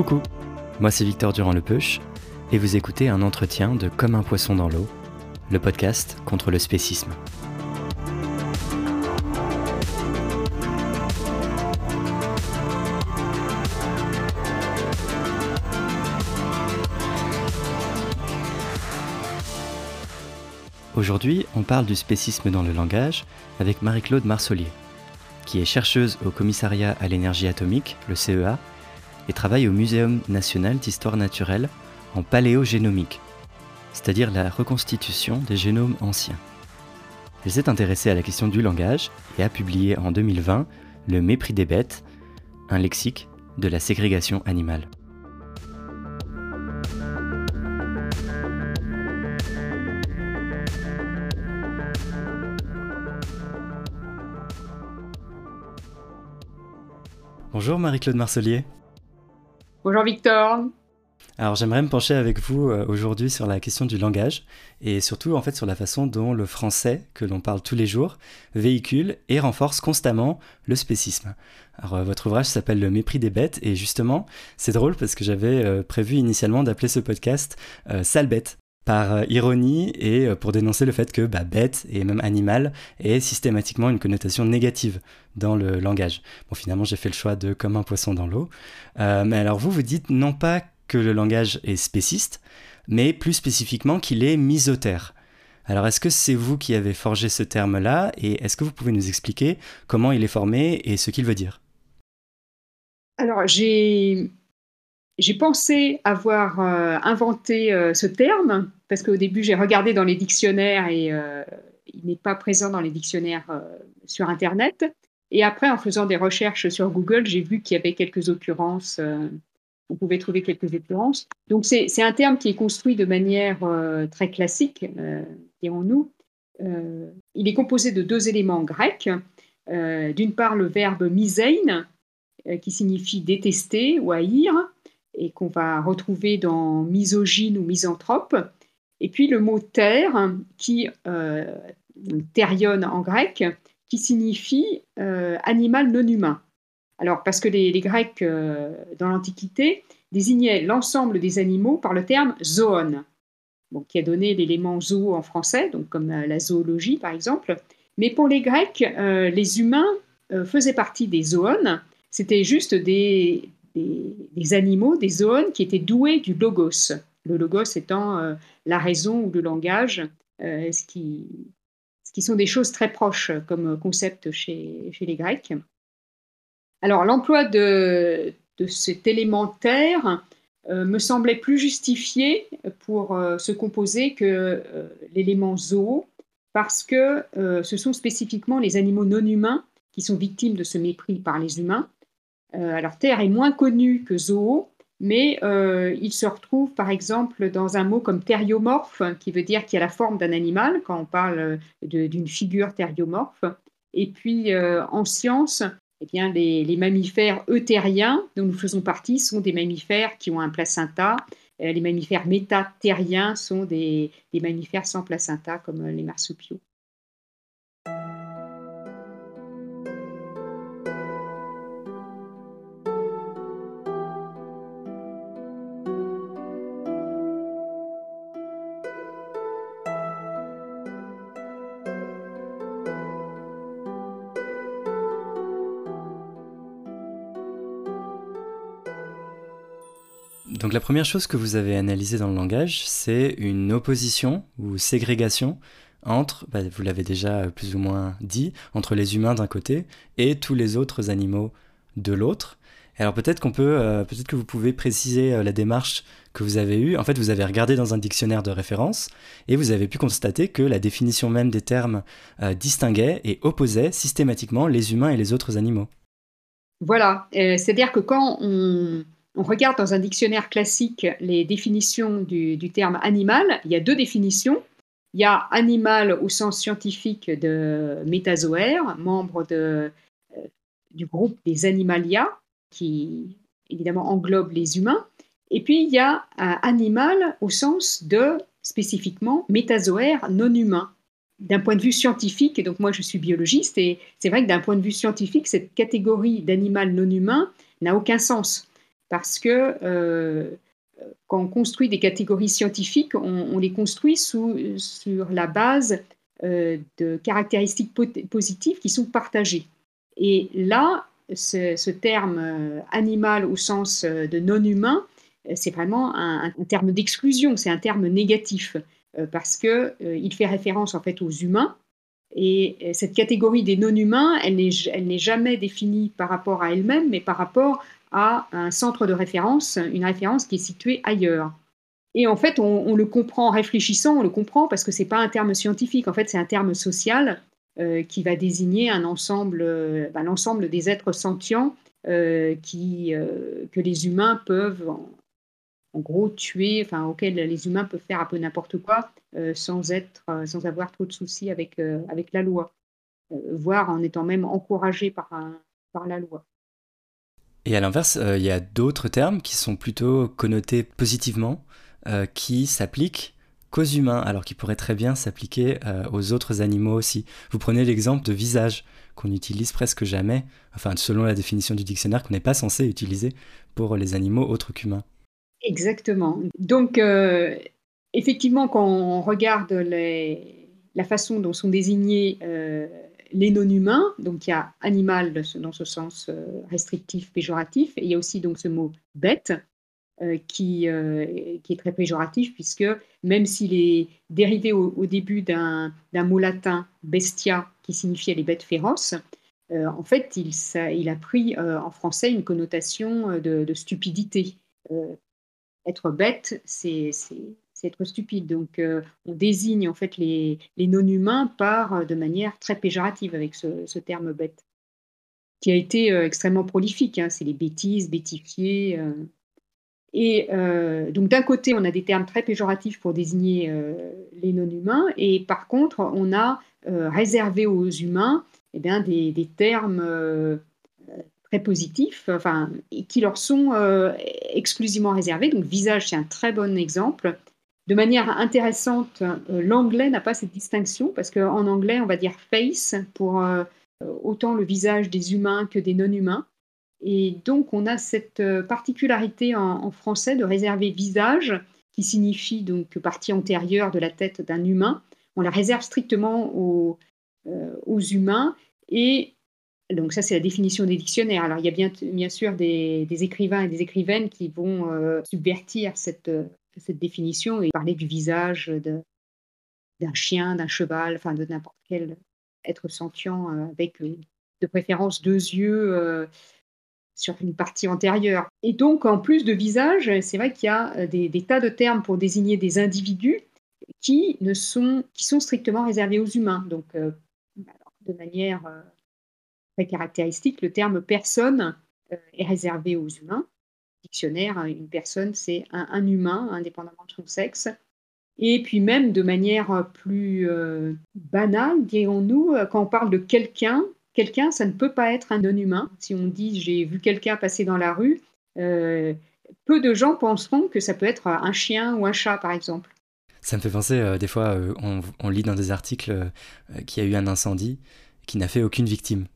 Coucou, moi c'est Victor Durand-Lepeuche et vous écoutez un entretien de Comme un poisson dans l'eau, le podcast contre le spécisme. Aujourd'hui, on parle du spécisme dans le langage avec Marie-Claude Marsollier, qui est chercheuse au commissariat à l'énergie atomique, le CEA, et travaille au Muséum national d'histoire naturelle en paléogénomique, c'est-à-dire la reconstitution des génomes anciens. Elle s'est intéressée à la question du langage et a publié en 2020 Le mépris des bêtes, un lexique de la ségrégation animale. Bonjour Marie-Claude Marcelier. Bonjour Victor. Alors j'aimerais me pencher avec vous euh, aujourd'hui sur la question du langage et surtout en fait sur la façon dont le français que l'on parle tous les jours véhicule et renforce constamment le spécisme. Alors euh, votre ouvrage s'appelle Le mépris des bêtes et justement c'est drôle parce que j'avais euh, prévu initialement d'appeler ce podcast Sale bête par ironie et pour dénoncer le fait que bah, bête et même animal est systématiquement une connotation négative dans le langage. Bon finalement j'ai fait le choix de comme un poisson dans l'eau. mais alors vous vous dites non pas que le langage est spéciste, mais plus spécifiquement qu'il est misotère. Alors est-ce que c'est vous qui avez forgé ce terme-là et est-ce que vous pouvez nous expliquer comment il est formé et ce qu'il veut dire? Alors j'ai j'ai pensé avoir euh, inventé euh, ce terme parce qu'au début j'ai regardé dans les dictionnaires et euh, il n'est pas présent dans les dictionnaires sur Internet. Et après, en faisant des recherches sur Google, j'ai vu qu'il y avait quelques occurrences on pouvait trouver quelques occurrences. Donc c'est un terme qui est construit de manière très classique, dirons-nous. Il est composé de deux éléments grecs. D'une part, le verbe misein, qui signifie détester ou haïr, et qu'on va retrouver dans misogyne ou misanthrope. Et puis le mot terre, qui, terion en grec, qui signifie animal non humain. Alors, parce que les, Grecs, euh, dans l'Antiquité, désignaient l'ensemble des animaux par le terme zoon, qui a donné l'élément zoo en français, donc comme euh, la zoologie par exemple. Mais pour les Grecs, euh, les humains faisaient partie des zoons. C'était juste des, animaux, des zoons qui étaient doués du logos. Le logos étant la raison ou le langage, ce qui, sont des choses très proches comme concept chez les Grecs. Alors l'emploi de, cet élémentaire euh, me semblait plus justifié pour euh, se composer que euh, l'élément zoo, parce que ce sont spécifiquement les animaux non humains qui sont victimes de ce mépris par les humains. Alors terre est moins connu que zoo, mais il se retrouve par exemple dans un mot comme thériomorphe, qui veut dire qu'il a la forme d'un animal, quand on parle d'une figure thériomorphe. Et puis en science, eh bien, les, mammifères eutériens dont nous faisons partie sont des mammifères qui ont un placenta. Euh, les mammifères métatériens sont des mammifères sans placenta comme les marsupiaux. Donc la première chose que vous avez analysée dans le langage, c'est une opposition ou ségrégation entre, bah, vous l'avez déjà plus ou moins dit, entre les humains d'un côté et tous les autres animaux de l'autre. Alors peut-être qu'on peut, euh, peut-être que vous pouvez préciser euh, la démarche que vous avez eue. En fait, vous avez regardé dans un dictionnaire de référence et vous avez pu constater que la définition même des termes euh, distinguait et opposait systématiquement les humains et les autres animaux. Voilà, c'est-à-dire que quand on, regarde dans un dictionnaire classique les définitions du, terme animal, il y a deux définitions. Il y a animal au sens scientifique de métazoaire, membre de, du groupe des animalia, qui évidemment englobe les humains. Et puis il y a un animal au sens de spécifiquement métazoaire non humain. D'un point de vue scientifique, et donc moi je suis biologiste, et c'est vrai que d'un point de vue scientifique, cette catégorie d'animal non humain n'a aucun sens. Parce que euh, quand on construit des catégories scientifiques, on, les construit sur la base euh, de caractéristiques positives qui sont partagées. Et là, ce, terme euh, animal au sens de non-humain, c'est vraiment un, terme d'exclusion, c'est un terme négatif, parce qu'il fait référence en fait aux humains. Et cette catégorie des non-humains, elle n'est jamais définie par rapport à elle-même, mais par rapport à un centre de référence, une référence qui est située ailleurs. Et en fait, on, le comprend en réfléchissant, on le comprend parce que ce n'est pas un terme scientifique, en fait, c'est un terme social euh, qui va désigner un ensemble, euh, ben, l'ensemble des êtres sentients euh, que les humains peuvent en, gros tuer, enfin auxquels les humains peuvent faire un peu n'importe quoi sans être, sans avoir trop de soucis avec, avec la loi, voire en étant même encouragés par, par la loi. Et à l'inverse, il y a d'autres termes qui sont plutôt connotés positivement, qui s'appliquent qu'aux humains, alors qu'il pourrait très bien s'appliquer euh, aux autres animaux aussi. Vous prenez l'exemple de visage, qu'on utilise presque jamais, enfin selon la définition du dictionnaire, qu'on n'est pas censé utiliser pour les animaux autres qu'humains. Exactement. Donc, euh, effectivement, quand on regarde la façon dont sont désignés euh, les non-humains, donc il y a animal dans ce sens restrictif, péjoratif, et il y a aussi donc ce mot bête, euh, qui, euh, qui, est très péjoratif, puisque même s'il est dérivé au, début d'un mot latin bestia, qui signifiait les bêtes féroces, euh, en fait, il, il a pris en français une connotation de, stupidité. être bête, c'est être stupide. Donc, on désigne en fait les, non-humains par de manière très péjorative avec ce, terme bête, qui a été extrêmement prolifique. Hein. C'est les bêtises, bêtifiés. Et euh, donc d'un côté, on a des termes très péjoratifs pour désigner euh, les non-humains, et par contre, on a euh, réservé aux humains eh des, termes très positifs, qui leur sont exclusivement réservés. Donc visage, c'est un très bon exemple. De manière intéressante, l'anglais n'a pas cette distinction, parce qu'en anglais, on va dire face pour autant le visage des humains que des non-humains. Et donc, on a cette euh, particularité en, français de réserver visage, qui signifie donc partie antérieure de la tête d'un humain. On la réserve strictement aux, euh, humains. Et donc, ça, c'est la définition des dictionnaires. Alors, il y a bien, bien sûr des, écrivains et des écrivaines qui vont euh, subvertir cette, cette définition et parler du visage d'un chien, d'un cheval, enfin de n'importe quel être sentient avec de préférence deux yeux sur une partie antérieure. Et donc, en plus de visage, c'est vrai qu'il y a euh, des, tas de termes pour désigner des individus qui, ne sont, qui sont strictement réservés aux humains. Donc, euh, de manière euh, très caractéristique, le terme personne est réservé aux humains. Dictionnaire, hein, une personne, c'est un, humain, indépendamment de son sexe. Et puis même de manière plus banale, dirons-nous, quand on parle de quelqu'un, quelqu'un, ça ne peut pas être un non-humain. Si on dit j'ai vu quelqu'un passer dans la rue, euh, peu de gens penseront que ça peut être un chien ou un chat, par exemple. Ça me fait penser, euh, des fois, euh, on, lit dans des articles qu'il y a eu un incendie qui n'a fait aucune victime.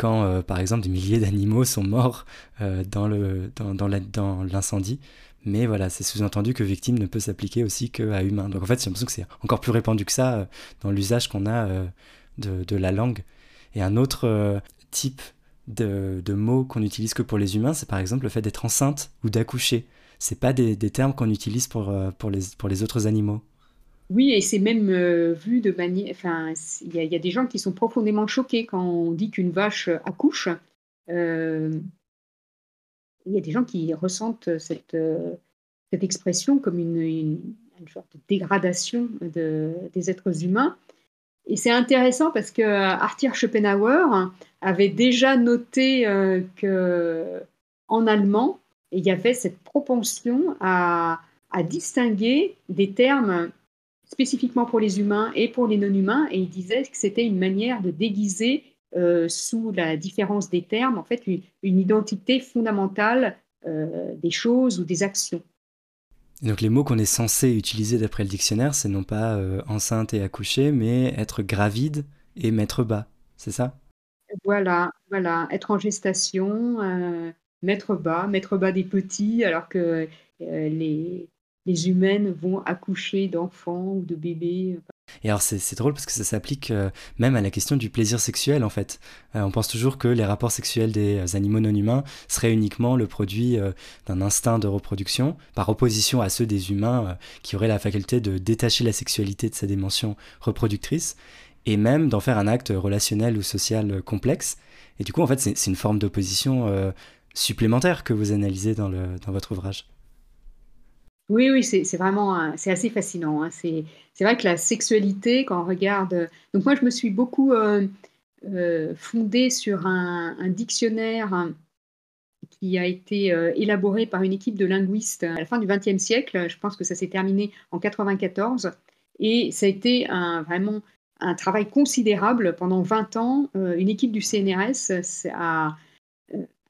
Quand, par exemple, des milliers d'animaux sont morts dans, le, dans, l'incendie. Mais voilà, c'est sous-entendu que victime ne peut s'appliquer aussi qu'à humain. Donc en fait, j'ai l'impression que c'est encore plus répandu que ça dans l'usage qu'on a de, la langue. Et un autre euh, type de, mots qu'on utilise que pour les humains, c'est par exemple le fait d'être enceinte ou d'accoucher. c'est pas des, termes qu'on utilise pour les autres animaux. Oui, et c'est même vu de manière. Enfin, il y, a des gens qui sont profondément choqués quand on dit qu'une vache accouche. il y a des gens qui ressentent cette, cette expression comme une, une, sorte de dégradation des êtres humains. Et c'est intéressant parce que Arthur Schopenhauer avait déjà noté euh, que en allemand, il y avait cette propension à, distinguer des termes spécifiquement pour les humains et pour les non-humains, et il disait que c'était une manière de déguiser euh, sous la différence des termes, en fait, une, identité fondamentale euh, des choses ou des actions. Donc les mots qu'on est censé utiliser d'après le dictionnaire, c'est non pas euh, enceinte et accoucher, mais être gravide et mettre bas, c'est ça? Voilà, voilà, être en gestation, mettre bas, mettre bas des petits, alors que les, les humaines vont accoucher d'enfants ou de bébés. Et alors c'est drôle parce que ça s'applique euh, même à la question du plaisir sexuel en fait. Euh, on pense toujours que les rapports sexuels des euh, animaux non humains seraient uniquement le produit d'un instinct de reproduction, par opposition à ceux des humains qui auraient la faculté de détacher la sexualité de sa dimension reproductrice et même d'en faire un acte relationnel ou social complexe. Et du coup en fait c'est une forme d'opposition supplémentaire que vous analysez dans, le, dans votre ouvrage. Oui, oui, c'est vraiment, c'est assez fascinant. Hein. C'est vrai que la sexualité, quand on regarde. Donc, moi, je me suis beaucoup euh, euh, fondée sur un, dictionnaire qui a été euh, élaboré par une équipe de linguistes à la fin du XXe siècle. Je pense que ça s'est terminé en 94. Et ça a été vraiment un travail considérable. Pendant 20 ans, une équipe du CNRS a,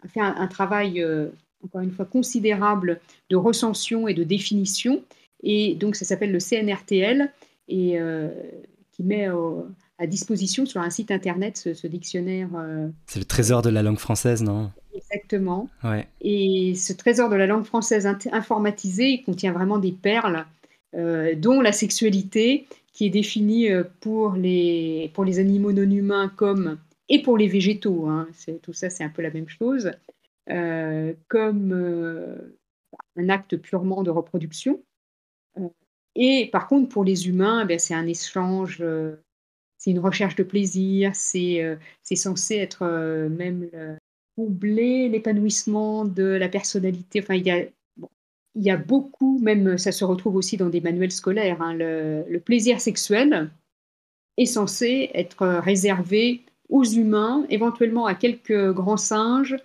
fait un, un travail encore une fois considérable de recension et de définition. Et donc ça s'appelle le CNRTL et euh, qui met à disposition sur un site internet ce, dictionnaire. Euh, C'est le trésor de la langue française, non? Exactement. Ouais. Et ce trésor de la langue française informatisé contient vraiment des perles, euh, dont la sexualité, qui est définie pour les, pour les animaux non humains comme et pour les végétaux. Hein. tout ça, c'est un peu la même chose. Euh, comme euh, un acte purement de reproduction. Euh, et par contre, pour les humains, eh c'est un échange, c'est une recherche de plaisir, c'est censé être même combler l'épanouissement de la personnalité. Enfin, il y a il y a beaucoup, même ça se retrouve aussi dans des manuels scolaires, hein, le, plaisir sexuel est censé être réservé aux humains, éventuellement à quelques grands singes,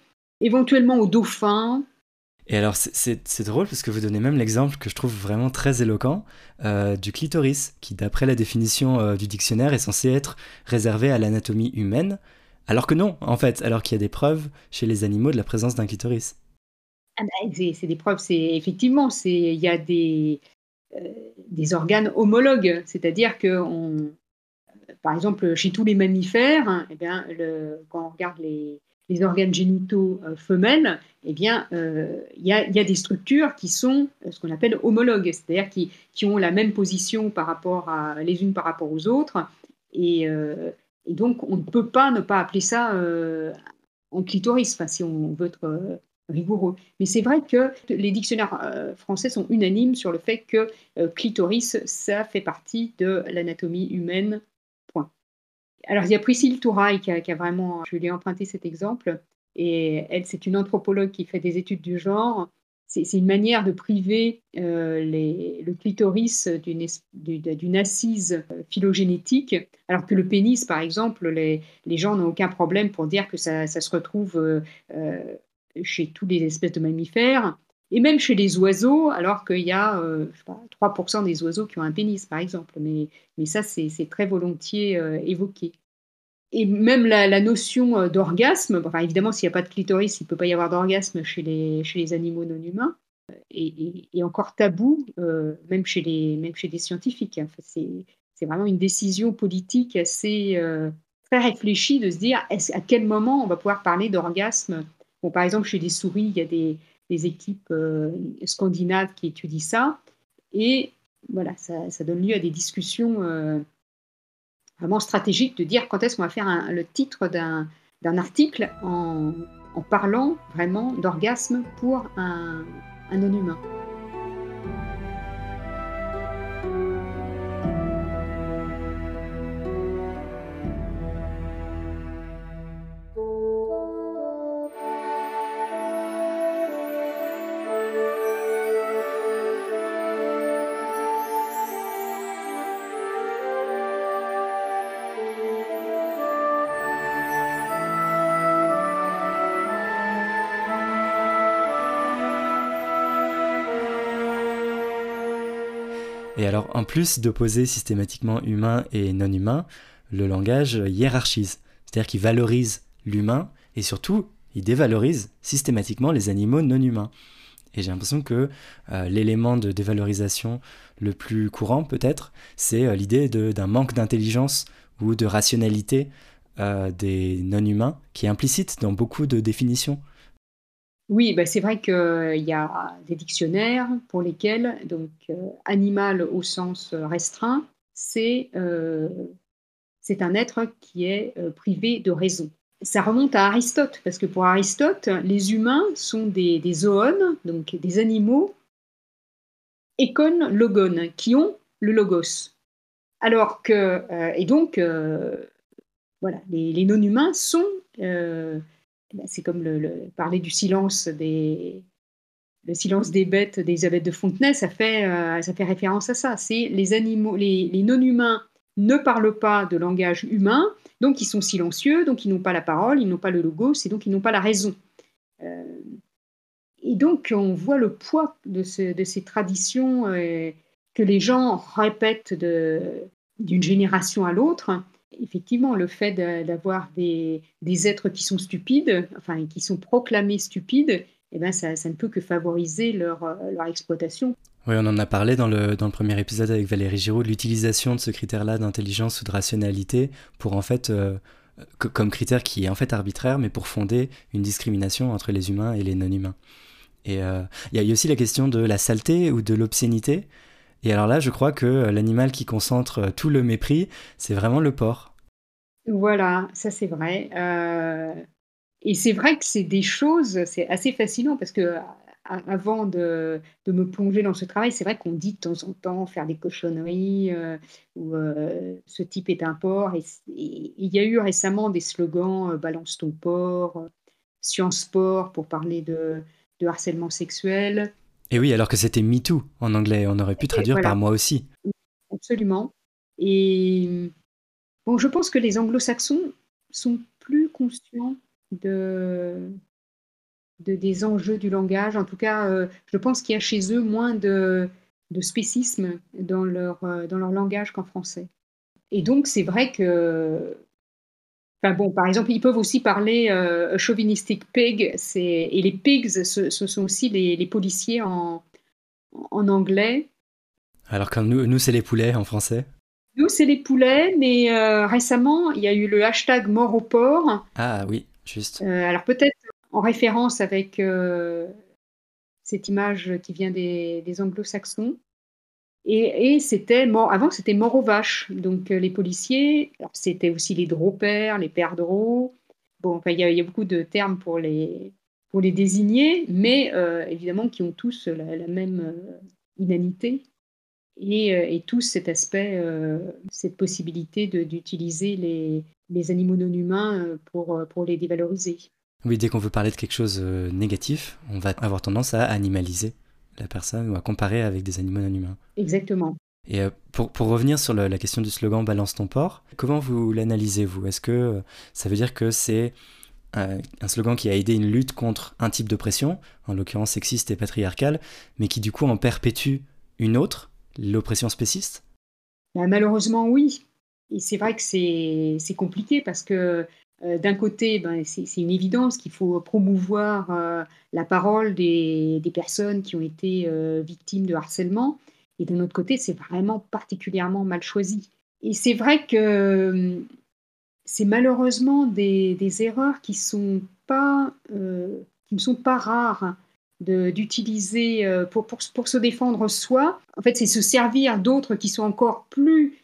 éventuellement aux dauphins. Et alors, c'est drôle parce que vous donnez même l'exemple que je trouve vraiment très éloquent euh, du clitoris, qui, d'après la définition euh, du dictionnaire, est censé être réservé à l'anatomie humaine, alors que non, en fait, alors qu'il y a des preuves chez les animaux de la présence d'un clitoris. Ah bah, c'est des preuves, c'est effectivement, il y a des, euh, des organes homologues, c'est-à-dire que on, par exemple, chez tous les mammifères, hein, eh bien, le, quand on regarde les, les organes génitaux euh, femelles, eh bien, euh, il y, a des structures qui sont euh, ce qu'on appelle homologues, c'est-à-dire qui, ont la même position par rapport à, les unes par rapport aux autres. Et, donc, on ne peut pas ne pas appeler ça en clitoris, si on veut être rigoureux. Mais c'est vrai que les dictionnaires français sont unanimes sur le fait que clitoris, ça fait partie de l'anatomie humaine alors, il y a Priscille Touraille qui a, vraiment, je lui ai emprunté cet exemple, et elle, c'est une anthropologue qui fait des études du genre. C'est une manière de priver euh, le clitoris d'une assise euh, phylogénétique, alors que le pénis, par exemple, les, gens n'ont aucun problème pour dire que ça, se retrouve euh, chez tous les espèces de mammifères, et même chez les oiseaux, alors qu'il y a 3% des oiseaux qui ont un pénis, par exemple. Mais, mais ça, c'est très volontiers euh, évoqué. Et même la, notion euh, d'orgasme, enfin, évidemment, s'il n'y a pas de clitoris, il ne peut pas y avoir d'orgasme chez les, chez les animaux non humains, et, encore tabou, euh, même, chez les, même chez des scientifiques. Enfin, c'est vraiment une décision politique assez très réfléchie de se dire à quel moment on va pouvoir parler d'orgasme? Bon, par exemple, chez les souris, il y a des, des équipes scandinaves qui étudient ça. Et voilà, ça, donne lieu à des discussions euh, vraiment stratégiques de dire quand est-ce qu'on va faire le titre d'un article en, parlant vraiment d'orgasme pour un non-humain. Et alors, en plus d'opposer systématiquement humain et non humain, le langage hiérarchise, c'est-à-dire qu'il valorise l'humain et surtout, il dévalorise systématiquement les animaux non humains. Et j'ai l'impression que euh, l'élément de dévalorisation le plus courant, peut-être, c'est euh, l'idée d'un manque d'intelligence ou de rationalité euh, des non-humains qui est implicite dans beaucoup de définitions. Oui, bah c'est vrai qu'il y a des dictionnaires pour lesquels donc animal au sens restreint, c'est c'est un être qui est privé de raison ça remonte à Aristote, parce que pour Aristote, les humains sont des, zones, donc des animaux, écon logon, qui ont le logos. Alors que, euh, et donc, euh, voilà, les, non-humains sont, euh, ben, c'est comme le, parler du silence des, le silence des bêtes d'Elisabeth de Fontenay, ça fait, ça fait référence à ça. C'est les animaux, les, non-humains ne parlent pas de langage humain, donc ils sont silencieux, donc ils n'ont pas la parole, ils n'ont pas le logo, c'est donc ils n'ont pas la raison. Euh, et donc on voit le poids de, ces traditions euh, que les gens répètent d'une génération à l'autre. Effectivement, le fait d'avoir des, êtres qui sont stupides, enfin qui sont proclamés stupides, eh ben ça, ne peut que favoriser leur exploitation. Oui, on en a parlé dans le, dans le premier épisode avec Valérie Giraud, l'utilisation de ce critère-là d'intelligence ou de rationalité pour en fait, euh, comme critère qui est en fait arbitraire, mais pour fonder une discrimination entre les humains et les non-humains. Et euh, il y a aussi la question de la saleté ou de l'obscénité. Et alors là, je crois que l'animal qui concentre tout le mépris, c'est vraiment le porc. Voilà, ça c'est vrai. Euh, et c'est vrai que c'est des choses, c'est assez fascinant parce que avant de, me plonger dans ce travail, c'est vrai qu'on dit de temps en temps faire des cochonneries euh, ou euh, ce type est un porc. Et, il y a eu récemment des slogans euh, balance ton porc, science sport pour parler de, harcèlement sexuel. Et oui, alors que c'était MeToo en anglais, on aurait pu traduire par moi aussi. Absolument. Et bon, je pense que les anglo-saxons sont plus conscients de, des enjeux du langage. En tout cas, euh, je pense qu'il y a chez eux moins de, spécisme dans leur, euh, dans leur langage qu'en français. Et donc, c'est vrai que. Enfin bon, par exemple, ils peuvent aussi parler euh, chauvinistic pig, et les pigs, ce, sont aussi les, policiers en, en anglais. Alors que nous, nous c'est les poulets en français Nous, c'est les poulets, mais récemment, il y a eu le hashtag mort au porc. Ah oui, juste. alors peut-être en référence avec euh, cette image qui vient des, anglo-saxons. Et, c'était avant c'était mort aux vaches. Donc euh, les policiers, c'était aussi les dropers, les perdreaux. Bon, il y, a beaucoup de termes pour les, pour les désigner, mais euh, évidemment qui ont tous la, même inanité et, et, tous cet aspect, cette possibilité d'utiliser les, les, animaux non humains pour, pour les dévaloriser. Oui, dès qu'on veut parler de quelque chose de euh, négatif, on va avoir tendance à animaliser la personne ou à comparer avec des animaux non humains. Exactement. Et euh, pour, pour, revenir sur la question du slogan Balance ton porc, comment vous l'analysez, vous? Est-ce que euh, ça veut dire que c'est un slogan qui a aidé une lutte contre un type d'oppression, en l'occurrence sexiste et patriarcale, mais qui du coup en perpétue une autre, l'oppression spéciste? Bah, Malheureusement, oui. Et c'est vrai que c'est compliqué parce que euh, d'un côté, ben, c'est une évidence qu'il faut promouvoir euh, la parole des, personnes qui ont été euh, victimes de harcèlement. Et d'un autre côté, c'est vraiment particulièrement mal choisi. Et c'est vrai que c'est malheureusement des, erreurs qui ne sont pas rares d'utiliser pour, pour, se défendre soi. En fait, c'est se servir d'autres qui sont encore plus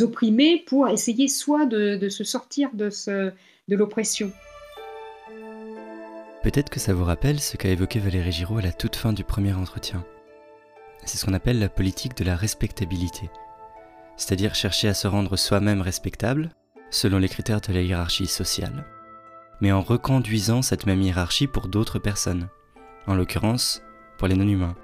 opprimés pour essayer soit de, de se sortir de ce, de l'oppression. Peut-être que ça vous rappelle ce qu'a évoqué Valérie Giraud à la toute fin du premier entretien. C'est ce qu'on appelle la politique de la respectabilité, c'est-à-dire chercher à se rendre soi-même respectable selon les critères de la hiérarchie sociale, mais en reconduisant cette même hiérarchie pour d'autres personnes, en l'occurrence pour les non-humains.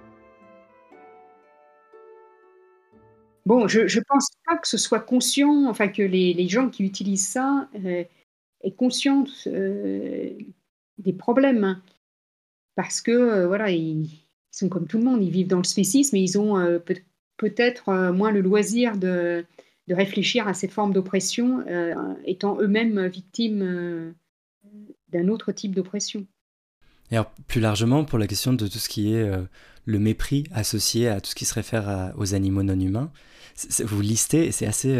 Bon, je ne pense pas que ce soit conscient, enfin que les, gens qui utilisent ça euh, est consciente euh, des problèmes. Hein. Parce que, euh, voilà, ils, sont comme tout le monde, ils vivent dans le spécisme et ils ont euh, peut-être moins le loisir de, réfléchir à cette forme d'oppression, étant eux-mêmes victimes d'un autre type d'oppression. Et alors, plus largement, pour la question de tout ce qui est le mépris associé à tout ce qui se réfère aux animaux non humains, vous listez, et c'est assez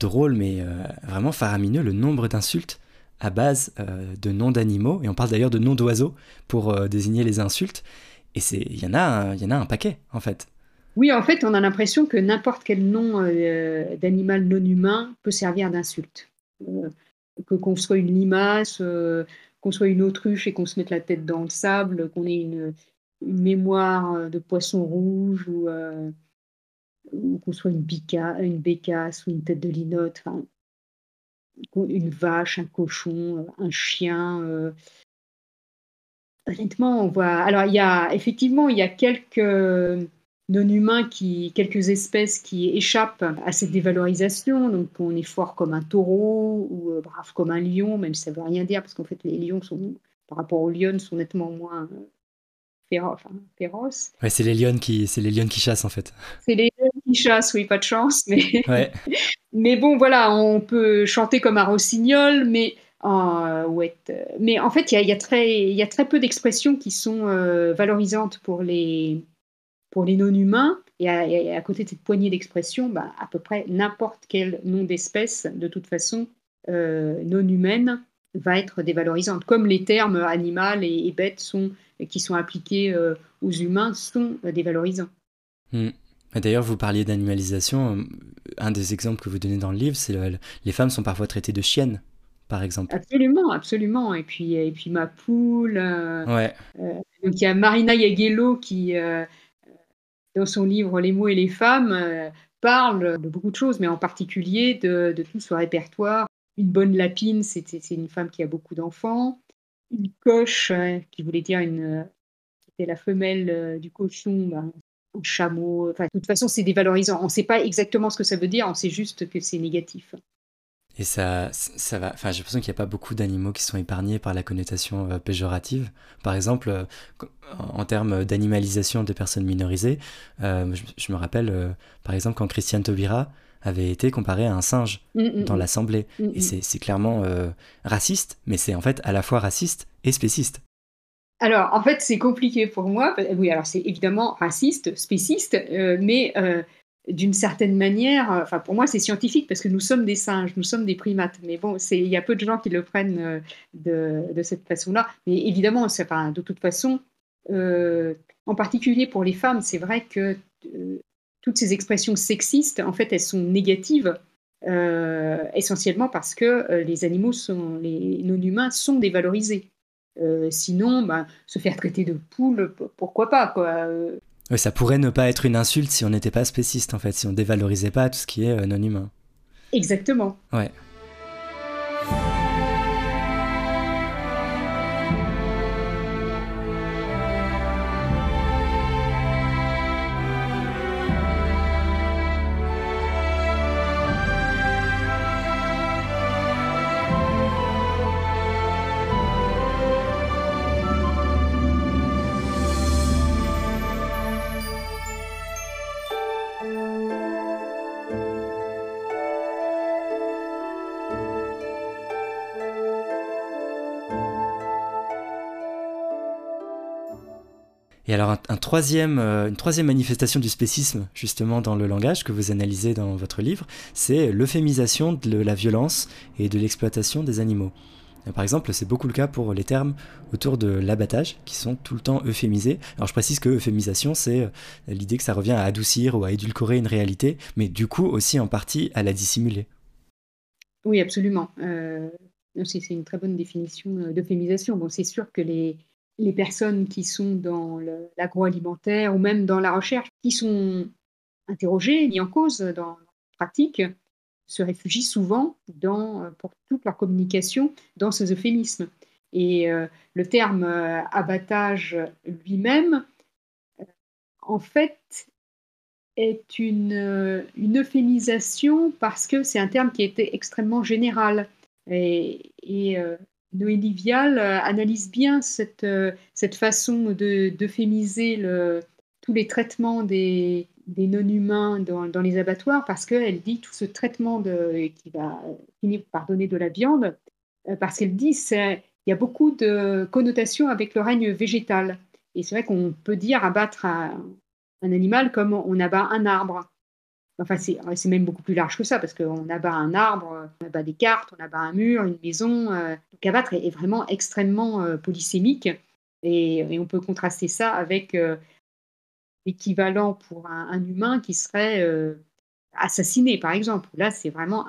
drôle, mais vraiment faramineux, le nombre d'insultes à base euh, de noms d'animaux, et on parle d'ailleurs de noms d'oiseaux pour euh, désigner les insultes, et il y, en a, y en a un paquet en fait. Oui, en fait, on a l'impression que n'importe quel nom euh, d'animal non humain peut servir d'insulte. que qu'on soit une limace, qu'on soit une autruche et qu'on se mette la tête dans le sable, qu'on ait une, mémoire de poisson rouge ou, qu'on soit une, bica, une bécasse ou une tête de linotte une vache, un cochon, euh, un chien. Euh. Honnêtement, on voit. Alors, il y a effectivement, il y a quelques non-humains, qui, quelques espèces qui échappent à cette dévalorisation. Donc, on est fort comme un taureau ou euh, brave comme un lion, même si ça ne veut rien dire, parce qu'en fait, les lions, par rapport aux lions, sont nettement moins Ouais, c'est les lions qui, c'est les lions qui chassent en fait. C'est les lions qui chassent, oui, pas de chance, mais. Ouais. Mais bon, voilà, on peut chanter comme un rossignol, mais, euh, mais en fait, il y a, très, y a très peu d'expressions qui sont euh, valorisantes pour les, pour les non-humains. Et à, côté de cette poignée d'expressions, bah, à peu près n'importe quel nom d'espèce, de toute façon, euh, non humaine, va être dévalorisante. Comme les termes animal et, bête sont, qui sont appliqués aux humains sont dévalorisants. Hmm. D'ailleurs, vous parliez d'animalisation. Un des exemples que vous donnez dans le livre, c'est que les femmes sont parfois traitées de chiennes, par exemple. Absolument, absolument. Et puis, et puis ma poule. Euh, ouais. Euh, donc il y a Marina Yagello qui, euh, dans son livre Les mots et les femmes, parle de beaucoup de choses, mais en particulier de, de tout ce répertoire. Une bonne lapine, c'est une femme qui a beaucoup d'enfants. Une coche, qui voulait dire une, c'était la femelle du cochon, ben, chameau. Enfin, de toute façon, c'est dévalorisant. On ne sait pas exactement ce que ça veut dire, on sait juste que c'est négatif. Et ça, ça va. Enfin, j'ai l'impression qu'il n'y a pas beaucoup d'animaux qui sont épargnés par la connotation euh, péjorative. Par exemple, euh, en, termes d'animalisation des personnes minorisées, euh, je, me rappelle, par exemple, quand Christiane Taubira avait été comparé à un singe mm, mm, dans mm. l'Assemblée. Et c'est clairement raciste, mais c'est en fait à la fois raciste et spéciste. Alors, en fait, c'est compliqué pour moi. Oui, alors c'est évidemment raciste, spéciste, euh, mais euh, d'une certaine manière, euh, enfin pour moi, c'est scientifique parce que nous sommes des singes, nous sommes des primates. Mais bon, il y a peu de gens qui le prennent de, cette façon-là. Mais évidemment, enfin, de toute façon, en particulier pour les femmes, c'est vrai que toutes ces expressions sexistes, en fait, elles sont négatives. essentiellement parce que les animaux sont, les non-humains sont dévalorisés. Euh, sinon, bah, se faire traiter de poule, pourquoi pas quoi. Euh. ça pourrait ne pas être une insulte si on n'était pas spéciste en fait, si on dévalorisait pas tout ce qui est euh, non humain. Exactement. Ouais. Alors euh, une troisième manifestation du spécisme, justement dans le langage que vous analysez dans votre livre, c'est l'euphémisation de la violence et de l'exploitation des animaux. Euh, par exemple, c'est beaucoup le cas pour les termes autour de l'abattage, qui sont tout le temps euphémisés. Alors je précise que euphémisation, c'est euh, l'idée que ça revient à adoucir ou à édulcorer une réalité, mais du coup aussi en partie à la dissimuler. Oui, absolument. c'est une très bonne définition d'euphémisation. Bon, c'est sûr que les, les personnes qui sont dans l'agroalimentaire ou même dans la recherche, qui sont interrogées, mises en cause dans la pratique, se réfugient souvent dans, pour toute leur communication dans ces euphémismes. Et euh, le terme euh, abattage lui-même, euh, en fait, est une, une, euphémisation parce que c'est un terme qui était extrêmement général. Et Noélie Vial euh, analyse bien cette, euh, cette façon d'euphémiser tous les traitements des, des non-humains dans, les abattoirs parce qu'elle dit tout ce traitement de, qui va finir par donner de la viande, euh, parce qu'elle dit qu'il y a beaucoup de connotations avec le règne végétal. Et c'est vrai qu'on peut dire abattre un, animal comme on abat un arbre. Enfin, c'est même beaucoup plus large que ça, parce qu'on abat un arbre, on abat des cartes, on abat un mur, une maison. Euh, donc abattre est, vraiment extrêmement euh, polysémique. Et, on peut contraster ça avec l'équivalent pour un, humain qui serait assassiné, par exemple. Là, c'est vraiment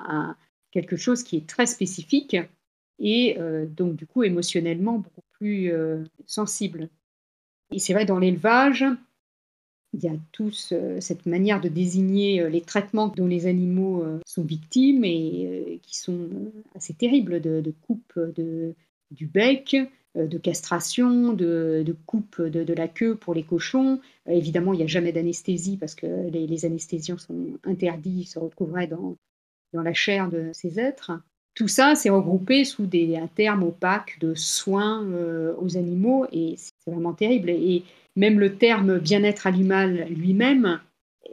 quelque chose qui est très spécifique et donc, du coup, émotionnellement beaucoup plus sensible. Et c'est vrai, dans l'élevage, il y a tous cette manière de désigner les traitements dont les animaux sont victimes et qui sont assez terribles, de, coupe de, du bec, de castration, de, coupe de, la queue pour les cochons. évidemment, il n'y a jamais d'anesthésie parce que les, anesthésiens sont interdits, ils se retrouveraient dans, dans la chair de ces êtres. Tout ça, c'est regroupé sous des, un terme opaque de soins aux animaux et c'est vraiment terrible. Même le terme bien-être animal lui-même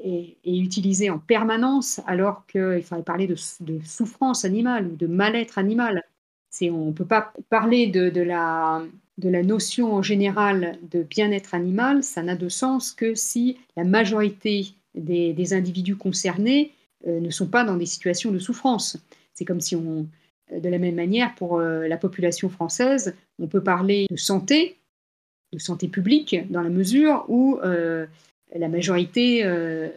est, utilisé en permanence alors qu'il faudrait parler de, souffrance animale ou de mal-être animal. On ne peut pas parler de, la, de notion en général de bien-être animal, ça n'a de sens que si la majorité des, individus concernés euh, ne sont pas dans des situations de souffrance. C'est comme si on, de la même manière, pour euh, la population française, on peut parler de santé, de santé publique, dans la mesure où euh, la majorité euh,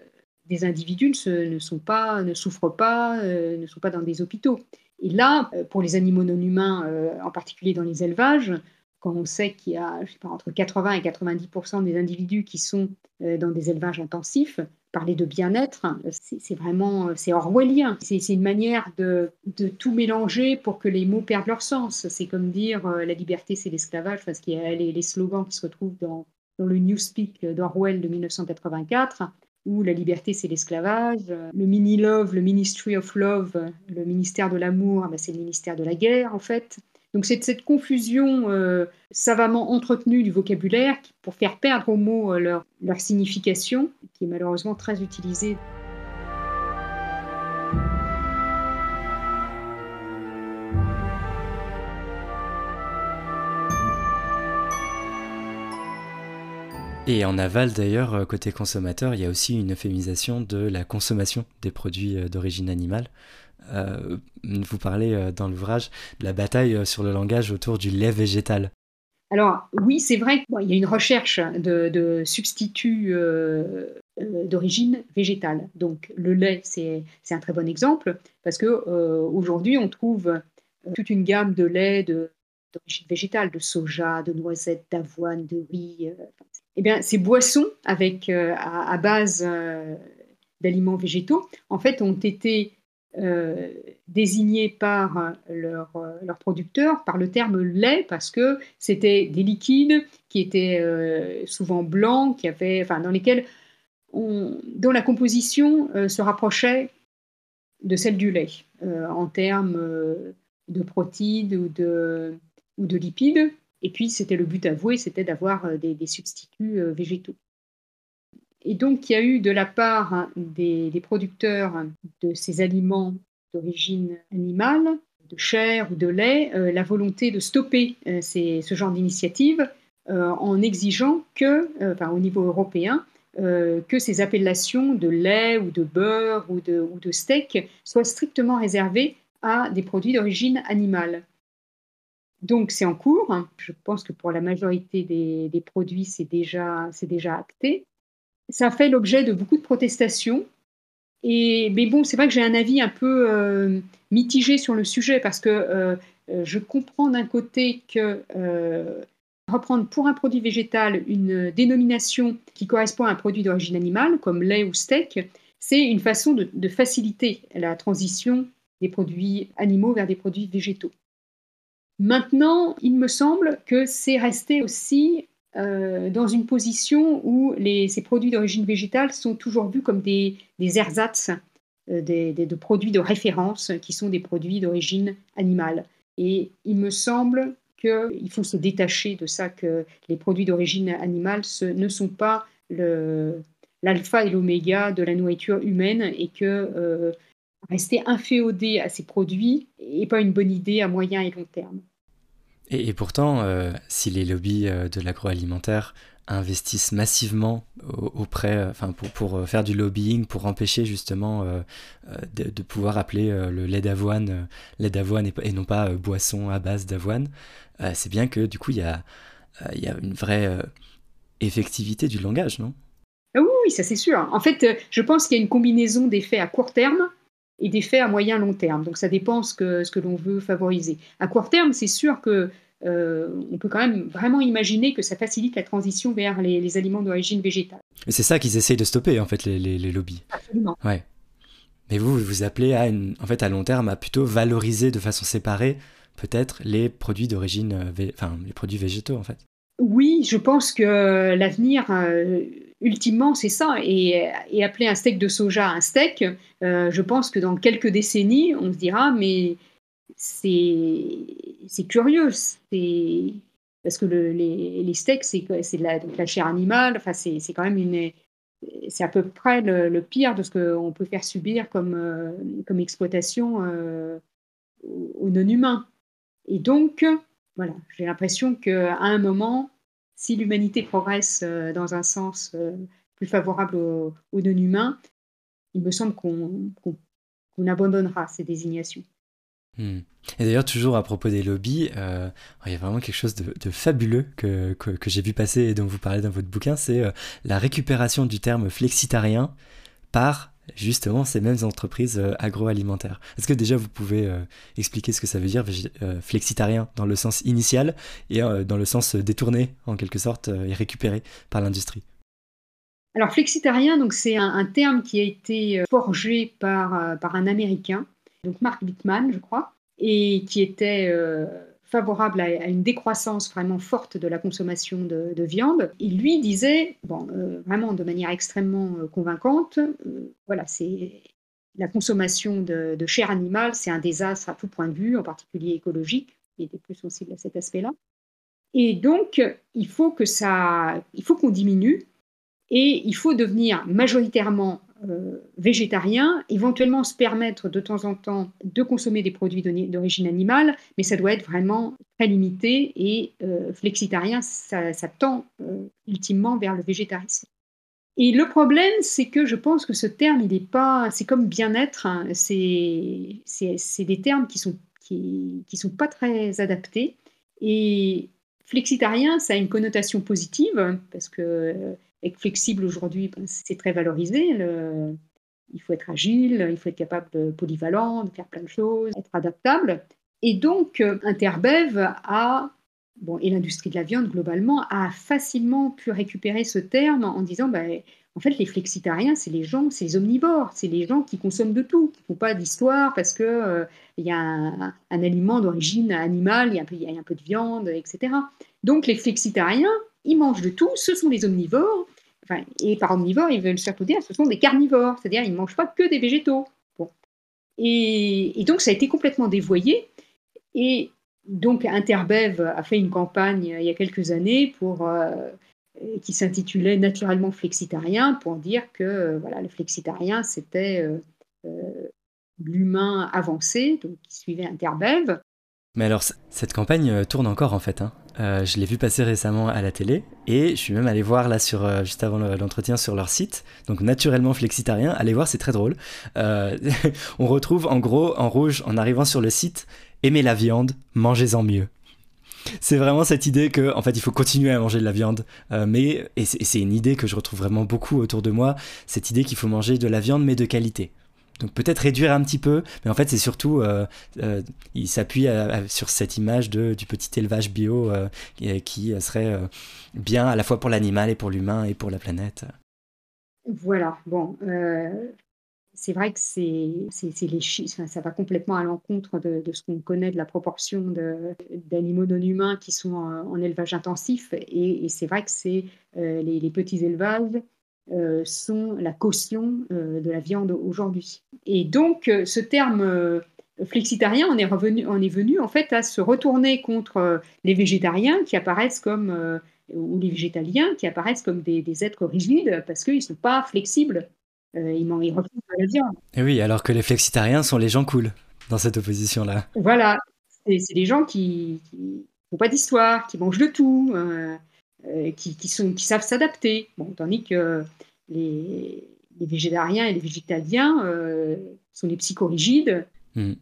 des individus ne, sont pas, ne souffrent pas, euh, ne sont pas dans des hôpitaux. Et là, pour les animaux non humains, en particulier dans les élevages, quand on sait qu'il y a je sais pas, entre 80 et 90% des individus qui sont dans des élevages intensifs, parler de bien-être, c'est vraiment c'est orwellien. C'est une manière de, tout mélanger pour que les mots perdent leur sens. C'est comme dire euh, la liberté, c'est l'esclavage, parce qu'il y a les, slogans qui se retrouvent dans, le Newspeak d'Orwell de 1984 où la liberté c'est l'esclavage, le mini-love, le Ministry of Love, le ministère de l'amour, ben, c'est le ministère de la guerre en fait. Donc c'est cette confusion euh, savamment entretenue du vocabulaire pour faire perdre aux mots euh, leur, leur signification, qui est malheureusement très utilisée. Et en aval d'ailleurs, euh, côté consommateur, il y a aussi une euphémisation de la consommation des produits d'origine animale. Euh, vous parlez euh, dans l'ouvrage de la bataille euh, sur le langage autour du lait végétal. Alors oui, c'est vrai qu'il y a une recherche de, substituts d'origine végétale. Donc le lait, c'est un très bon exemple parce que aujourd'hui, on trouve toute une gamme de lait d'origine végétale, de soja, de noisettes, d'avoine, de riz. eh bien, ces boissons avec à, base d'aliments végétaux, en fait, ont été euh, désignés par leur, leur, producteur par le terme lait parce que c'était des liquides qui étaient euh, souvent blancs, qui avaient, enfin, dans lesquels on, dont la composition euh, se rapprochait de celle du lait en termes de protides ou de, ou de lipides. Et puis, c'était le but avoué, c'était d'avoir des, des, substituts végétaux. Et donc, il y a eu de la part hein, des, producteurs de ces aliments d'origine animale, de chair ou de lait, euh, la volonté de stopper euh, ce genre d'initiative euh, en exigeant que, enfin, au niveau européen, que ces appellations de lait ou de beurre ou de steak soient strictement réservées à des produits d'origine animale. Donc c'est en cours. Je pense que pour la majorité des, produits, c'est déjà, déjà acté ça fait l'objet de beaucoup de protestations. Et, mais bon, c'est vrai que j'ai un avis un peu euh, mitigé sur le sujet parce que euh, euh, je comprends d'un côté que reprendre pour un produit végétal une dénomination qui correspond à un produit d'origine animale, comme lait ou steak, c'est une façon de, faciliter la transition des produits animaux vers des produits végétaux. Maintenant, il me semble que c'est resté aussi euh, dans une position où ces produits d'origine végétale sont toujours vus comme des, des ersatz, euh, des, de produits de référence qui sont des produits d'origine animale. Et il me semble qu'il faut se détacher de ça, que les produits d'origine animale ne sont pas l'alpha et l'oméga de la nourriture humaine et que rester inféodé à ces produits n'est pas une bonne idée à moyen et long terme. Et, pourtant, si les lobbies de l'agroalimentaire investissent massivement auprès, enfin pour, faire du lobbying, pour empêcher justement de, pouvoir appeler le lait d'avoine lait d'avoine et, non pas boisson à base d'avoine, c'est bien que du coup il y y a une vraie effectivité du langage, non? Ah oui, ça c'est sûr. En fait, euh, je pense qu'il y a une combinaison d'effets à court terme et d'effets à moyen long terme. Donc ça dépend ce que, ce que l'on veut favoriser. À court terme, c'est sûr que euh, on peut quand même vraiment imaginer que ça facilite la transition vers les, aliments d'origine végétale. C'est ça qu'ils essayent de stopper en fait les, les, lobbies. Absolument. Ouais. Mais vous, vous appelez à une, en fait à long terme à plutôt valoriser de façon séparée peut-être les produits d'origine, euh, enfin les produits végétaux en fait. Oui, je pense que l'avenir, euh, ultimement, c'est ça. Et, appeler un steak de soja un steak, euh, je pense que dans quelques décennies, on se dira, mais c'est curieux. Parce que les, steaks, c'est de la, chair animale. Enfin, c'est quand même une. C'est à peu près le, pire de ce qu'on peut faire subir comme, euh, comme exploitation aux non-humains. Et donc, voilà, j'ai l'impression qu'à un moment, si l'humanité progresse euh, dans un sens euh, plus favorable aux, non-humains, il me semble qu'on abandonnera ces désignations. Hmm. Et d'ailleurs, toujours à propos des lobbies, euh, il y a vraiment quelque chose de, fabuleux que, que, j'ai vu passer et dont vous parlez dans votre bouquin, c'est la récupération du terme flexitarien par justement ces mêmes entreprises euh, agroalimentaires. Est-ce que déjà vous pouvez euh, expliquer ce que ça veut dire euh, flexitarien dans le sens initial et dans le sens détourné en quelque sorte et récupéré par l'industrie? Alors flexitarien, donc c'est un, terme qui a été forgé par, par un Américain, donc Mark Bittman, je crois, et qui était favorable à, une décroissance vraiment forte de la consommation de, viande. Il lui disait, bon, euh, vraiment de manière extrêmement euh, convaincante, euh, voilà, c'est la consommation de, chair animale, c'est un désastre à tout point de vue, en particulier écologique. Il était plus sensible à cet aspect-là. Et donc, il faut que ça, il faut qu'on diminue et il faut devenir majoritairement euh, végétarien, éventuellement se permettre de temps en temps de consommer des produits d'origine animale, mais ça doit être vraiment très limité et euh, flexitarien, ça, tend euh, ultimement vers le végétarisme. Et le problème, c'est que je pense que ce terme, il est pas, c'est comme bien-être, hein, c'est des termes qui sont qui, qui, sont pas très adaptés. Et flexitarien, ça a une connotation positive parce que et flexible aujourd'hui, ben, c'est très valorisé. Il faut être agile, il faut être capable de polyvalent, de faire plein de choses, être adaptable. Et donc, euh, Interbev a, bon, et l'industrie de la viande globalement, a facilement pu récupérer ce terme en disant, ben, en fait, les flexitariens, c'est les gens, c'est les omnivores, c'est les gens qui consomment de tout, qui ne font pas d'histoire parce qu'il euh, y a un, aliment d'origine animale, il y, a un peu de viande, etc. Donc, les flexitariens, ils mangent de tout, ce sont des omnivores, et par omnivore, ils veulent surtout dire ce sont des carnivores, c'est-à-dire ils ne mangent pas que des végétaux. Et, donc ça a été complètement dévoyé. Et donc Interbev a fait une campagne il y a quelques années pour, euh, qui s'intitulait Naturellement flexitarien pour dire que voilà, le flexitarien c'était euh, euh, l'humain avancé, donc qui suivait Interbev. Mais alors, cette campagne tourne encore en fait. Hein. Euh, je l'ai vu passer récemment à la télé et je suis même allé voir là sur euh, juste avant l'entretien sur leur site. Donc naturellement flexitarien, allez voir, c'est très drôle. Euh, on retrouve en gros en rouge en arrivant sur le site aimez la viande, mangez-en mieux. C'est vraiment cette idée que en fait il faut continuer à manger de la viande, mais et c'est une idée que je retrouve vraiment beaucoup autour de moi, cette idée qu'il faut manger de la viande mais de qualité. Donc peut-être réduire un petit peu, mais en fait c'est surtout, euh, euh, il s'appuie sur cette image de, du petit élevage bio euh, qui serait bien à la fois pour l'animal et pour l'humain et pour la planète. Voilà, bon, c'est vrai que c'est, les chiffres, ça va complètement à l'encontre de, ce qu'on connaît de la proportion d'animaux non humains qui sont en, élevage intensif, et, c'est vrai que c'est les petits élevages euh, sont la caution euh, de la viande aujourd'hui. Et donc, euh, ce terme flexitarien, on est, revenu, on est venu en fait à se retourner contre les végétariens qui apparaissent comme, ou les végétaliens qui apparaissent comme des, êtres rigides parce qu'ils ne sont pas flexibles. ils, ils refusent la viande. Et oui, alors que les flexitariens sont les gens cool dans cette opposition-là. Voilà, c'est des gens qui n'ont pas d'histoire, qui mangent de tout, qui, qui, qui savent s'adapter. Bon, tandis que les, végétariens et les végétaliens euh, sont les psychorigides. Hmm.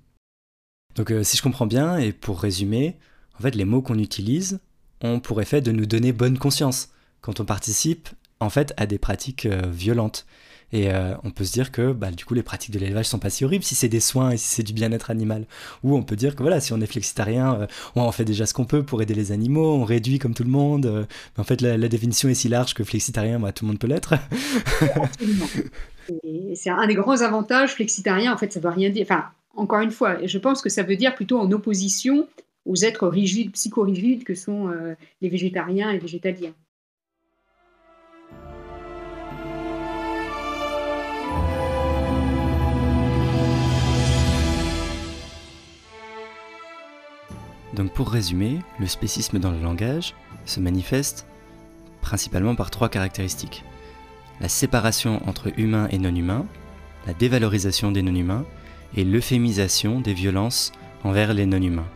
Donc euh, si je comprends bien, et pour résumer, en fait les mots qu'on utilise ont pour effet de nous donner bonne conscience quand on participe en fait à des pratiques euh, violentes. Et euh, on peut se dire que bah, du coup les pratiques de l'élevage sont pas si horribles si c'est des soins et si c'est du bien-être animal. Ou on peut dire que voilà, si on est flexitarien, euh, on fait déjà ce qu'on peut pour aider les animaux, on réduit comme tout le monde. Euh, en fait la, définition est si large que flexitarien, bah, tout le monde peut l'être. c'est un des grands avantages flexitarien, en fait ça veut rien dire. Enfin, encore une fois, je pense que ça veut dire plutôt en opposition aux êtres rigides, psychorigides que sont les végétariens et les végétaliens. Donc pour résumer, le spécisme dans le langage se manifeste principalement par trois caractéristiques. La séparation entre humains et non-humains, la dévalorisation des non-humains et l'euphémisation des violences envers les non-humains.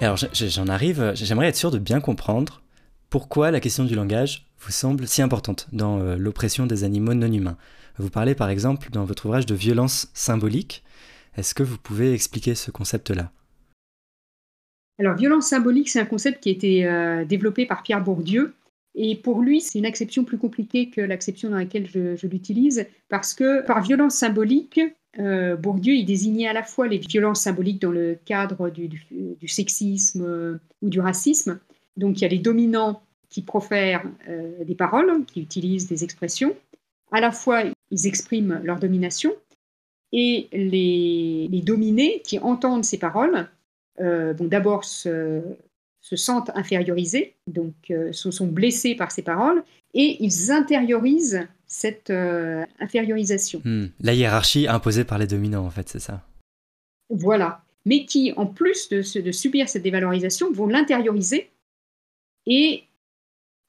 Alors j'en arrive, j'aimerais être sûr de bien comprendre pourquoi la question du langage vous semble si importante dans euh, l'oppression des animaux non humains. Vous parlez par exemple dans votre ouvrage de violence symbolique. Est-ce que vous pouvez expliquer ce concept-là? Alors, violence symbolique, c'est un concept qui a été euh, développé par Pierre Bourdieu. Et pour lui, c'est une acception plus compliquée que l'acception dans laquelle je, l'utilise, parce que par violence symbolique, euh, Bourdieu, il désignait à la fois les violences symboliques dans le cadre du, du sexisme ou du racisme, donc il y a les dominants qui profèrent euh, des paroles, qui utilisent des expressions. À la fois, ils expriment leur domination, et les, dominés qui entendent ces paroles euh, vont d'abord se, sentent infériorisés, donc euh, se sont blessés par ces paroles, et ils intériorisent cette infériorisation. Hmm. La hiérarchie imposée par les dominants, en fait, c'est ça? Voilà. Mais qui, en plus de, de subir cette dévalorisation, vont l'intérioriser et,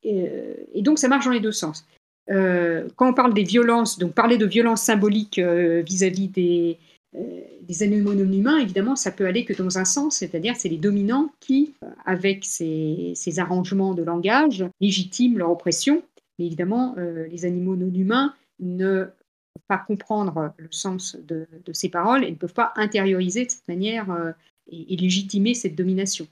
et, donc, ça marche dans les deux sens. Euh, quand on parle des violences, donc parler de violences symboliques euh, vis-à-vis des, euh, des animaux non humains, évidemment, ça peut aller que dans un sens, c'est-à-dire c'est les dominants qui, avec ces, ces, arrangements de langage, légitiment leur oppression. Mais évidemment, les animaux non humains ne peuvent pas comprendre le sens de, de, ces paroles et ne peuvent pas intérioriser de cette manière et légitimer cette domination.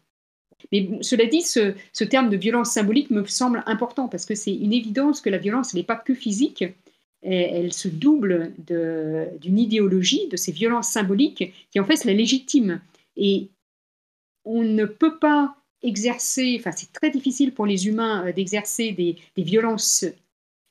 Mais cela dit, ce, terme de violence symbolique me semble important parce que c'est une évidence que la violence n'est pas que physique, elle, se double d'une idéologie, de ces violences symboliques qui en fait la légitime. Et on ne peut pas exercer, enfin c'est très difficile pour les humains euh, d'exercer des, violences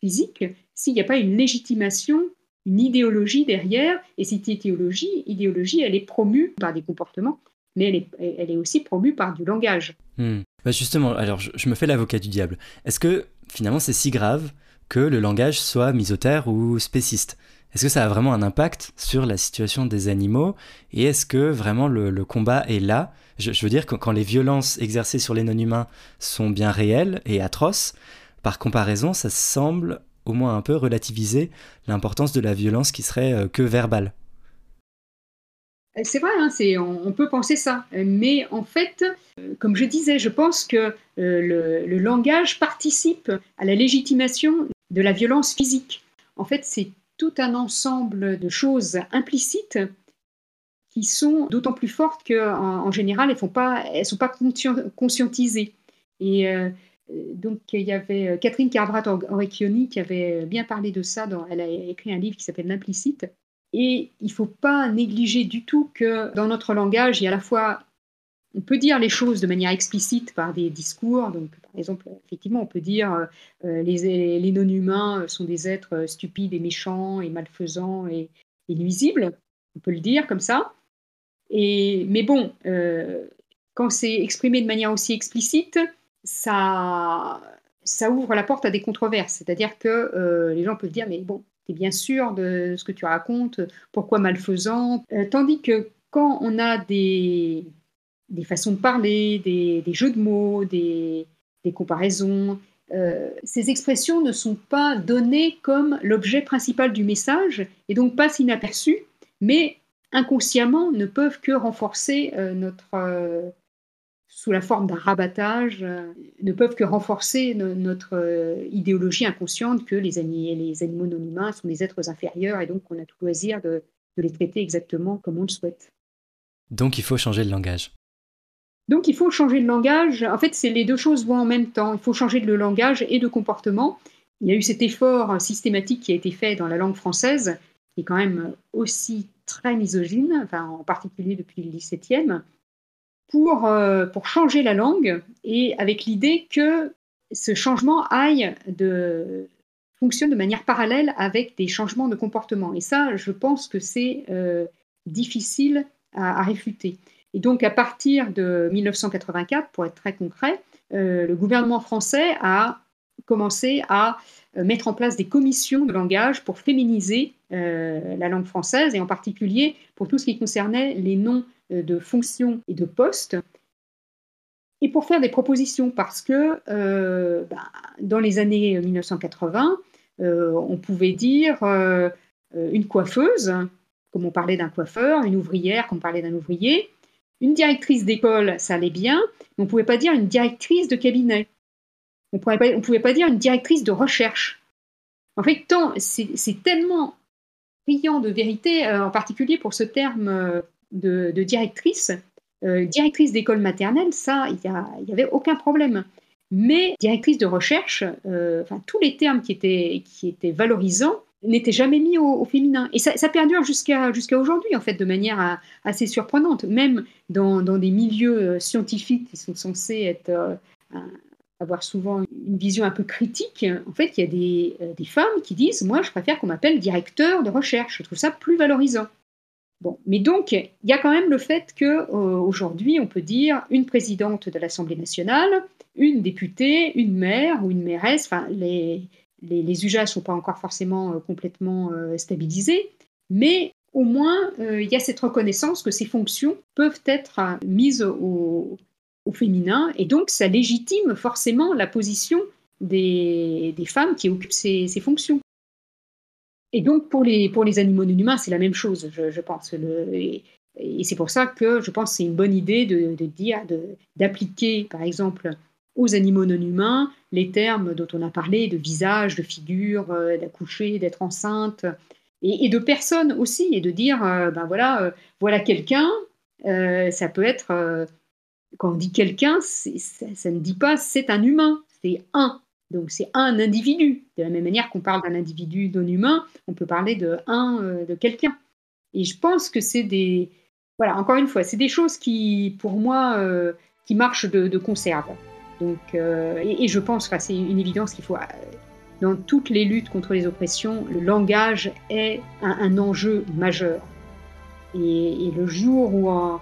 physiques s'il n'y a pas une légitimation, une idéologie derrière. Et cette idéologie, idéologie, elle est promue par des comportements mais elle est, aussi promue par du langage. Hmm. Bah, justement, alors je, me fais l'avocat du diable. Est-ce que finalement c'est si grave que le langage soit misotaire ou spéciste? Est-ce que ça a vraiment un impact sur la situation des animaux? Et est-ce que vraiment le, combat est là? Je, veux dire que quand les violences exercées sur les non-humains sont bien réelles et atroces, par comparaison, ça semble au moins un peu relativiser l'importance de la violence qui serait euh, que verbale. C'est vrai, hein, on, peut penser ça. Mais en fait, euh, comme je disais, je pense que euh, le, langage participe à la légitimation de la violence physique. En fait, c'est tout un ensemble de choses implicites qui sont d'autant plus fortes qu'en en, général, elles ne sont pas conscientisées. Et euh, donc, il y avait Catherine Carbrat Orecchioni qui avait bien parlé de ça. elle a écrit un livre qui s'appelle L'implicite. Et il ne faut pas négliger du tout que dans notre langage, il y a à la fois, on peut dire les choses de manière explicite par des discours. Donc, par exemple, effectivement, on peut dire euh, les, les non-humains sont des êtres stupides et méchants et malfaisants et, nuisibles. On peut le dire comme ça. Et, mais bon, euh, quand c'est exprimé de manière aussi explicite, ça ouvre la porte à des controverses. C'est-à-dire que les gens peuvent dire, mais bon, tu es bien sûr de ce que tu racontes, pourquoi malfaisant. Tandis que quand on a des, des façons de parler, des, jeux de mots, des, comparaisons, euh, ces expressions ne sont pas données comme l'objet principal du message et donc pas inaperçues, mais inconsciemment ne peuvent que renforcer euh, notre, euh, sous la forme d'un rabattage, ne peuvent que renforcer notre idéologie inconsciente que les, les, animaux non humains sont des êtres inférieurs et donc on a tout loisir de les traiter exactement comme on le souhaite. Donc il faut changer le langage. Donc il faut changer de langage. En fait, c'est les deux choses vont en même temps. Il faut changer de langage et de comportement. Il y a eu cet effort systématique qui a été fait dans la langue française, qui est quand même aussi très misogyne, enfin, en particulier depuis le XVIIe, pour, euh, pour changer la langue et avec l'idée que ce changement aille de, fonctionne de manière parallèle avec des changements de comportement. Et ça, je pense que c'est euh, difficile à, réfuter. Et donc, à partir de 1984, pour être très concret, euh, le gouvernement français a commencé à mettre en place des commissions de langage pour féminiser la langue française, et en particulier pour tout ce qui concernait les noms de fonctions et de postes, et pour faire des propositions, parce que bah, dans les années 1980, on pouvait dire une coiffeuse, comme on parlait d'un coiffeur, une ouvrière, comme on parlait d'un ouvrier. Une directrice d'école, ça allait bien, mais on ne pouvait pas dire une directrice de cabinet. On ne pouvait pas dire une directrice de recherche. En fait, c'est tellement brillant de vérité, euh, en particulier pour ce terme euh, de, directrice. Euh, directrice d'école maternelle, ça, il n'y avait aucun problème. Mais directrice de recherche, enfin, tous les termes qui étaient, qui étaient valorisants, n'était jamais mis au, féminin. Et ça, perdure jusqu'à aujourd'hui, en fait, de manière assez surprenante. Même dans, dans, des milieux euh, scientifiques qui sont censés être, euh, avoir souvent une vision un peu critique, en fait, il y a des, euh, des femmes qui disent Moi, je préfère qu'on m'appelle directeur de recherche. Je trouve ça plus valorisant. Bon, mais donc, il y a quand même le fait qu'aujourd'hui, on peut dire une présidente de l'Assemblée nationale, une députée, une maire ou une mairesse, enfin, les, les, usages ne sont pas encore forcément euh, complètement euh, stabilisés, mais au moins euh, il y a cette reconnaissance que ces fonctions peuvent être mises au, féminin, et donc ça légitime forcément la position des, femmes qui occupent ces, fonctions. Et donc pour les, pour les animaux non humains, c'est la même chose, je, pense. et, c'est pour ça que je pense que c'est une bonne idée de, de dire, d'appliquer par exemple aux animaux non humains les termes dont on a parlé, de visage, de figure, euh, d'accoucher, d'être enceinte, et, de personnes aussi, et de dire, euh, ben voilà, euh, voilà quelqu'un, ça peut être, quand on dit quelqu'un, ça, ne dit pas c'est un humain, c'est un. Donc c'est un individu. De la même manière qu'on parle d'un individu non humain, on peut parler de un, de quelqu'un. Et je pense que c'est des, voilà, encore une fois, c'est des choses qui, pour moi, qui marchent de, de conserve. Donc, euh, et, je pense, que c'est une évidence qu'il faut, euh, dans toutes les luttes contre les oppressions, le langage est un, enjeu majeur. Et, le jour où en,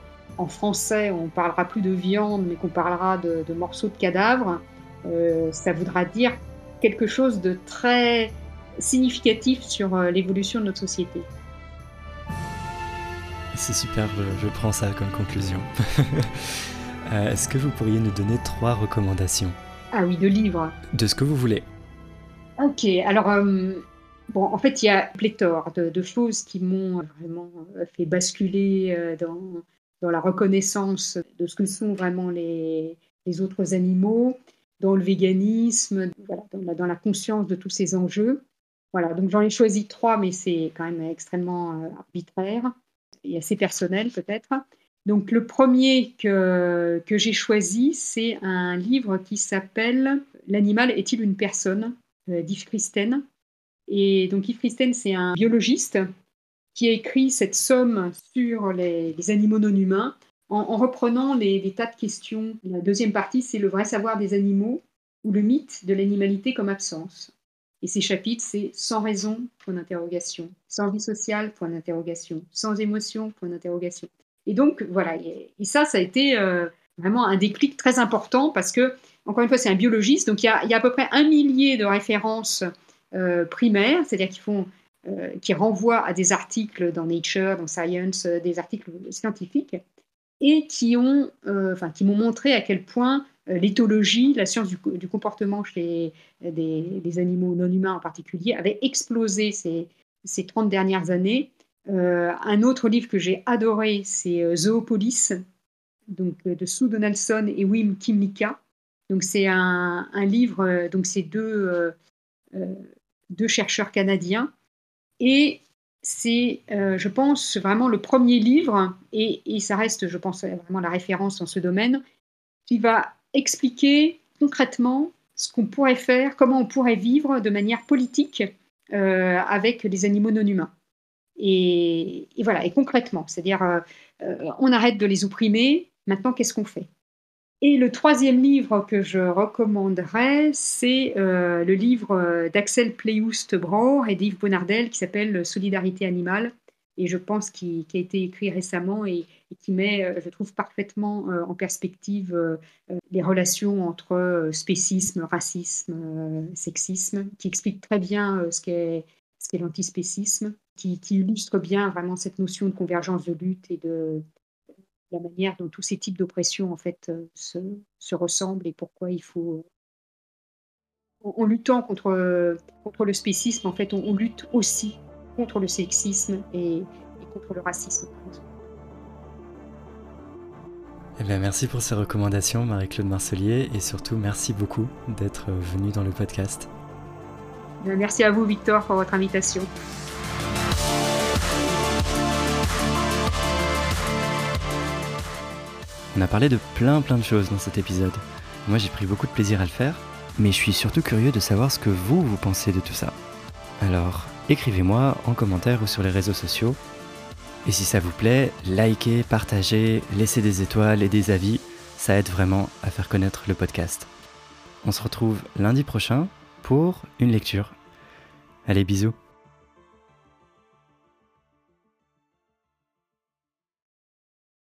français on parlera plus de viande, mais qu'on parlera de, morceaux de cadavres, euh, ça voudra dire quelque chose de très significatif sur l'évolution de notre société. C'est super, je prends ça comme conclusion. Euh, est-ce que vous pourriez nous donner trois recommandations? Ah oui, de livres. De ce que vous voulez. Ok, alors, euh, bon, en fait, il y a pléthore de, choses qui m'ont vraiment euh, fait basculer dans, dans, la reconnaissance de ce que sont vraiment les, les autres animaux, dans le véganisme, dans, la, conscience de tous ces enjeux. Voilà, donc j'en ai choisi trois, mais c'est quand même extrêmement arbitraire et assez personnel peut-être. Donc le premier que, que j'ai choisi, c'est un livre qui s'appelle L'animal est-il une personne euh, d'Yves Christen. Et donc Yves Christen, c'est un biologiste qui a écrit cette somme sur les, animaux non humains en, reprenant les, tas de questions. La deuxième partie, c'est le vrai savoir des animaux ou le mythe de l'animalité comme absence. Et ces chapitres, c'est sans raison, point d'interrogation, sans vie sociale, point d'interrogation, sans émotion, point d'interrogation. Et donc, voilà. Et, ça, ça a été euh, vraiment un déclic très important parce que, encore une fois, c'est un biologiste, donc il y, a, à peu près un millier de références euh, primaires, c'est-à-dire qui font euh, qui renvoient à des articles dans Nature, dans Science, euh, des articles scientifiques, et enfin, qui m'ont montré à quel point l'éthologie, la science du, comportement chez des, animaux non humains en particulier, avait explosé ces, ces 30 dernières années. un autre livre que j'ai adoré, c'est Zoopolis, donc euh, de Sue Donaldson et Wim Kimlicka. Donc c'est un, livre, euh, donc c'est deux, euh, deux chercheurs canadiens et c'est, je pense, vraiment le premier livre, et, ça reste, je pense, vraiment la référence dans ce domaine, qui va expliquer concrètement ce qu'on pourrait faire, comment on pourrait vivre de manière politique avec les animaux non humains. Et, et voilà, et concrètement, c'est-à-dire, on arrête de les opprimer, Maintenant, qu'est-ce qu'on fait? Et le troisième livre que je recommanderais, c'est euh, le livre euh, d'Axel Pleyoust Bror et d'Yves Bonardel qui s'appelle Solidarité animale. Et je pense qu'il a été écrit récemment et, qui met, euh, je trouve, parfaitement en perspective les relations entre spécisme, racisme, sexisme, qui explique très bien ce qu'est l'antispécisme, qui, qui, illustre bien vraiment cette notion de convergence de lutte et de, la manière dont tous ces types d'oppression en fait euh, se, se, ressemblent et pourquoi il faut en, luttant contre, contre le spécisme en fait on, on lutte aussi contre le sexisme et, et contre le racisme. Eh bien, merci pour ces recommandations, Marie-Claude Marcelier, et surtout merci beaucoup d'être venue dans le podcast. Merci à vous, Victor, pour votre invitation. On a parlé de plein plein de choses dans cet épisode. Moi j'ai pris beaucoup de plaisir à le faire, mais je suis surtout curieux de savoir ce que vous, vous pensez de tout ça. Alors, écrivez-moi en commentaire ou sur les réseaux sociaux. Et si ça vous plaît, likez, partagez, laissez des étoiles et des avis, ça aide vraiment à faire connaître le podcast. On se retrouve lundi prochain pour une lecture. Allez, bisous